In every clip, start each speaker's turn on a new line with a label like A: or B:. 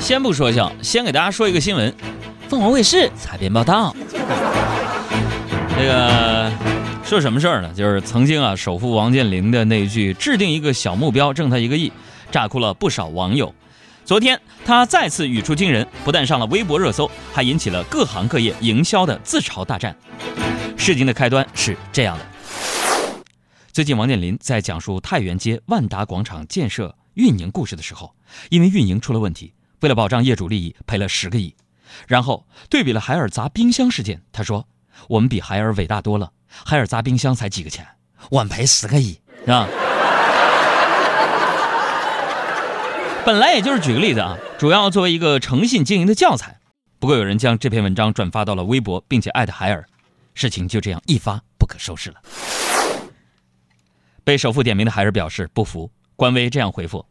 A: 先不说笑，先给大家说一个新闻：凤凰卫视采编报道。这个说什么事儿呢？就是曾经啊，首富王健林的那句“制定一个小目标，挣他一个亿”，炸哭了不少网友。昨天他再次语出惊人，不但上了微博热搜，还引起了各行各业营销的自嘲大战。事情的开端是这样的：最近王健林在讲述太原街万达广场建设运营故事的时候，因为运营出了问题，为了保障业主利益，赔了十个亿。然后对比了海尔砸冰箱事件，他说：“我们比海尔伟大多了，海尔砸冰箱才几个钱，我们赔十个亿，是吧？” 本来也就是举个例子啊，主要作为一个诚信经营的教材。不过有人将这篇文章转发到了微博，并且艾特海尔，事情就这样一发不可收拾了。被首富点名的海尔表示不服，官微这样回复：“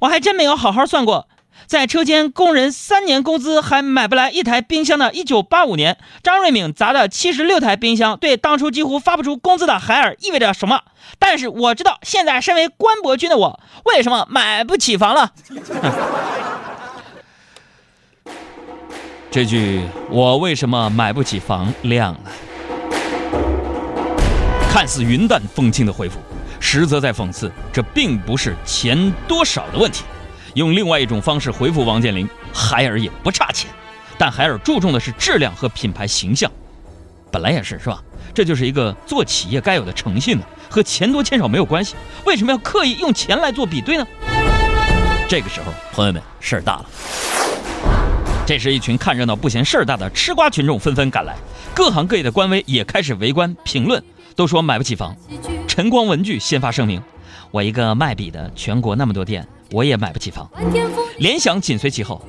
A: 我还真没有好好算过。”在车间工人三年工资还买不来一台冰箱的1985年，张瑞敏砸的76台冰箱，对当初几乎发不出工资的海尔意味着什么？但是我知道，现在身为关伯君的我，为什么买不起房了？这句“我为什么买不起房”亮了，看似云淡风轻的回复，实则在讽刺：这并不是钱多少的问题。用另外一种方式回复王健林，海尔也不差钱，但海尔注重的是质量和品牌形象。本来也是，是吧？这就是一个做企业该有的诚信呢，和钱多钱少没有关系。为什么要刻意用钱来做比对呢？这个时候，朋友们，事儿大了。这时，一群看热闹不嫌事儿大的吃瓜群众纷纷赶来，各行各业的官微也开始围观评论，都说买不起房。晨光文具先发声明：我一个卖笔的，全国那么多店。我也买不起房，联想紧随其后，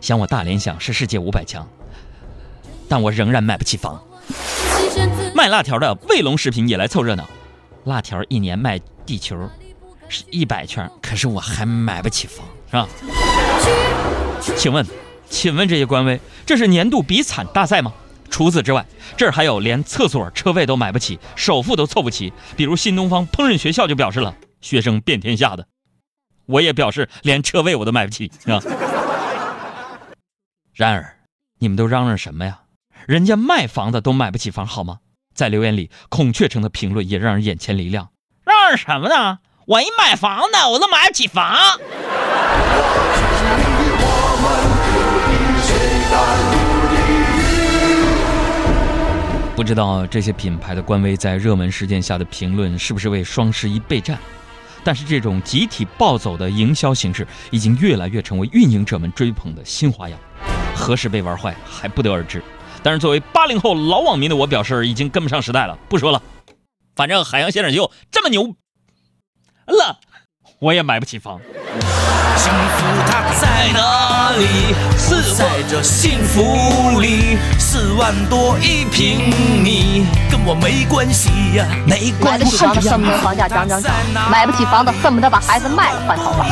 A: 想我大联想是世界五百强，但我仍然买不起房。卖辣条的卫龙食品也来凑热闹，辣条一年卖地球是一百圈，可是我还买不起房，是吧？请问，请问这些官微，这是年度比惨大赛吗？除此之外，这儿还有连厕所车位都买不起，首付都凑不齐，比如新东方烹饪学校就表示了，学生遍天下的。我也表示，连车位我都买不起，是吧？然而，你们都嚷嚷什么呀？人家卖房子都买不起房，好吗？在留言里，孔雀城的评论也让人眼前一亮。嚷嚷什么呢？我一买房的，我都买不起房。不知道这些品牌的官微在热门事件下的评论是不是为双十一备战？但是这种集体暴走的营销形式，已经越来越成为运营者们追捧的新花样，何时被玩坏还不得而知。但是作为八零后老网民的我，表示已经跟不上时代了。不说了，反正海洋现场秀这么牛了，我也买不起房。幸福它在哪里？是在这幸福里。四万多一平米，我没关系呀，没关系。
B: 买得起房子恨不得房价涨涨涨，买不起房子恨不得把孩子卖了换套房。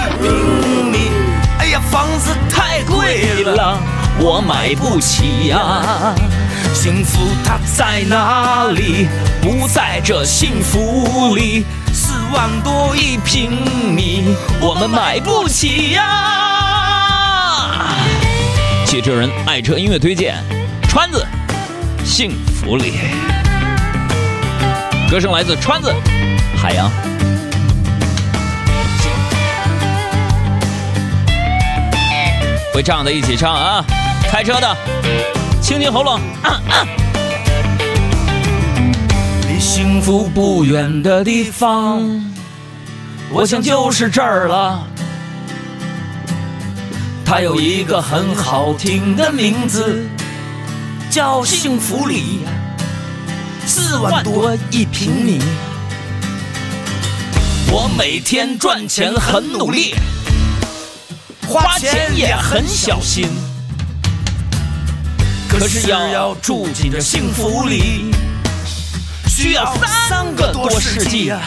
A: 哎呀，房子太贵了，我买不起呀。幸福它在哪里？不在这幸福里。四万多一平米，我们买不起呀！汽车人爱车音乐推荐，川子，幸福里。歌声来自川子，海洋。会唱的一起唱啊！开车的，清清喉咙。离幸福不远的地方，我想就是这儿了。它有一个很好听的名字，叫幸福里。四万多一平米，我每天赚钱很努力，花钱也很小心。可是要住进这幸福里。需要三个多世纪呀，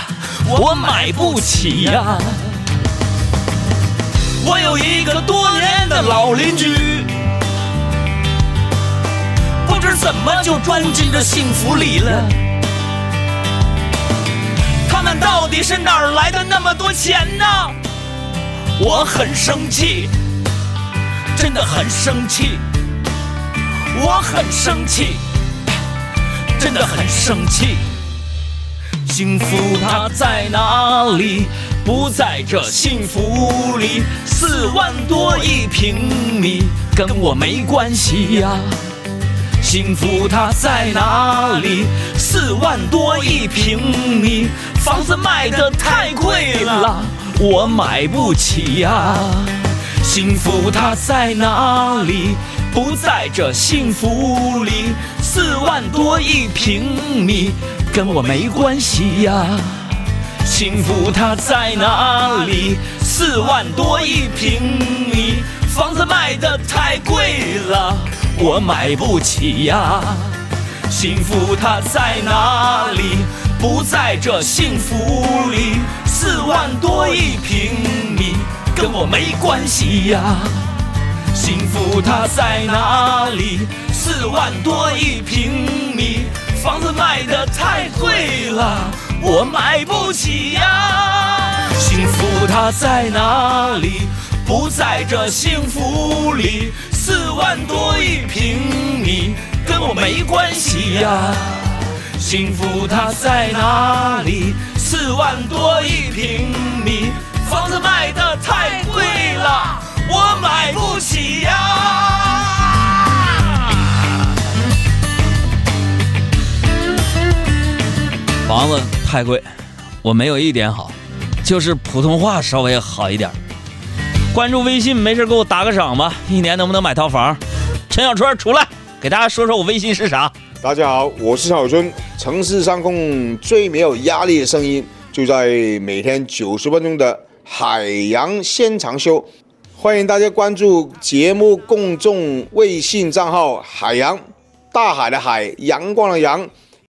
A: 我买不起呀。我有一个多年的老邻居，怎么就钻进这幸福里了。他们到底是哪儿来的那么多钱呢？我很生气，真的很生气，我很生气，真的很生气。幸福它在哪里？不在这幸福里。四万多一平米，跟我没关系呀。幸福它在哪里？四万多一平米，房子卖的太贵了，我买不起呀。幸福它在哪里？不在这幸福里。四万多一平米，跟我没关系呀。幸福它在哪里？四万多一平米，房子卖的太贵了，我买不起呀。幸福它在哪里？不在这幸福里。四万多一平米，跟我没关系呀。幸福它在哪里？四万多一平米，房子卖的太贵了，我买不起呀。幸福它在哪里？不在这幸福里。四万多一平米，跟我没关系呀。幸福它在哪里？四万多一平米，房子卖的太贵了，我买不起呀。房子太贵，我没有一点好，就是普通话稍微好一点。关注微信，没事给我打个赏吧。一年能不能买套房？陈小春出来给大家说说我微信是啥？
C: 大家好，我是小春。城市上空最没有压力的声音，就在每天九十分钟的海洋现场秀。欢迎大家关注节目公众微信账号“海洋大海的海，阳光的阳”。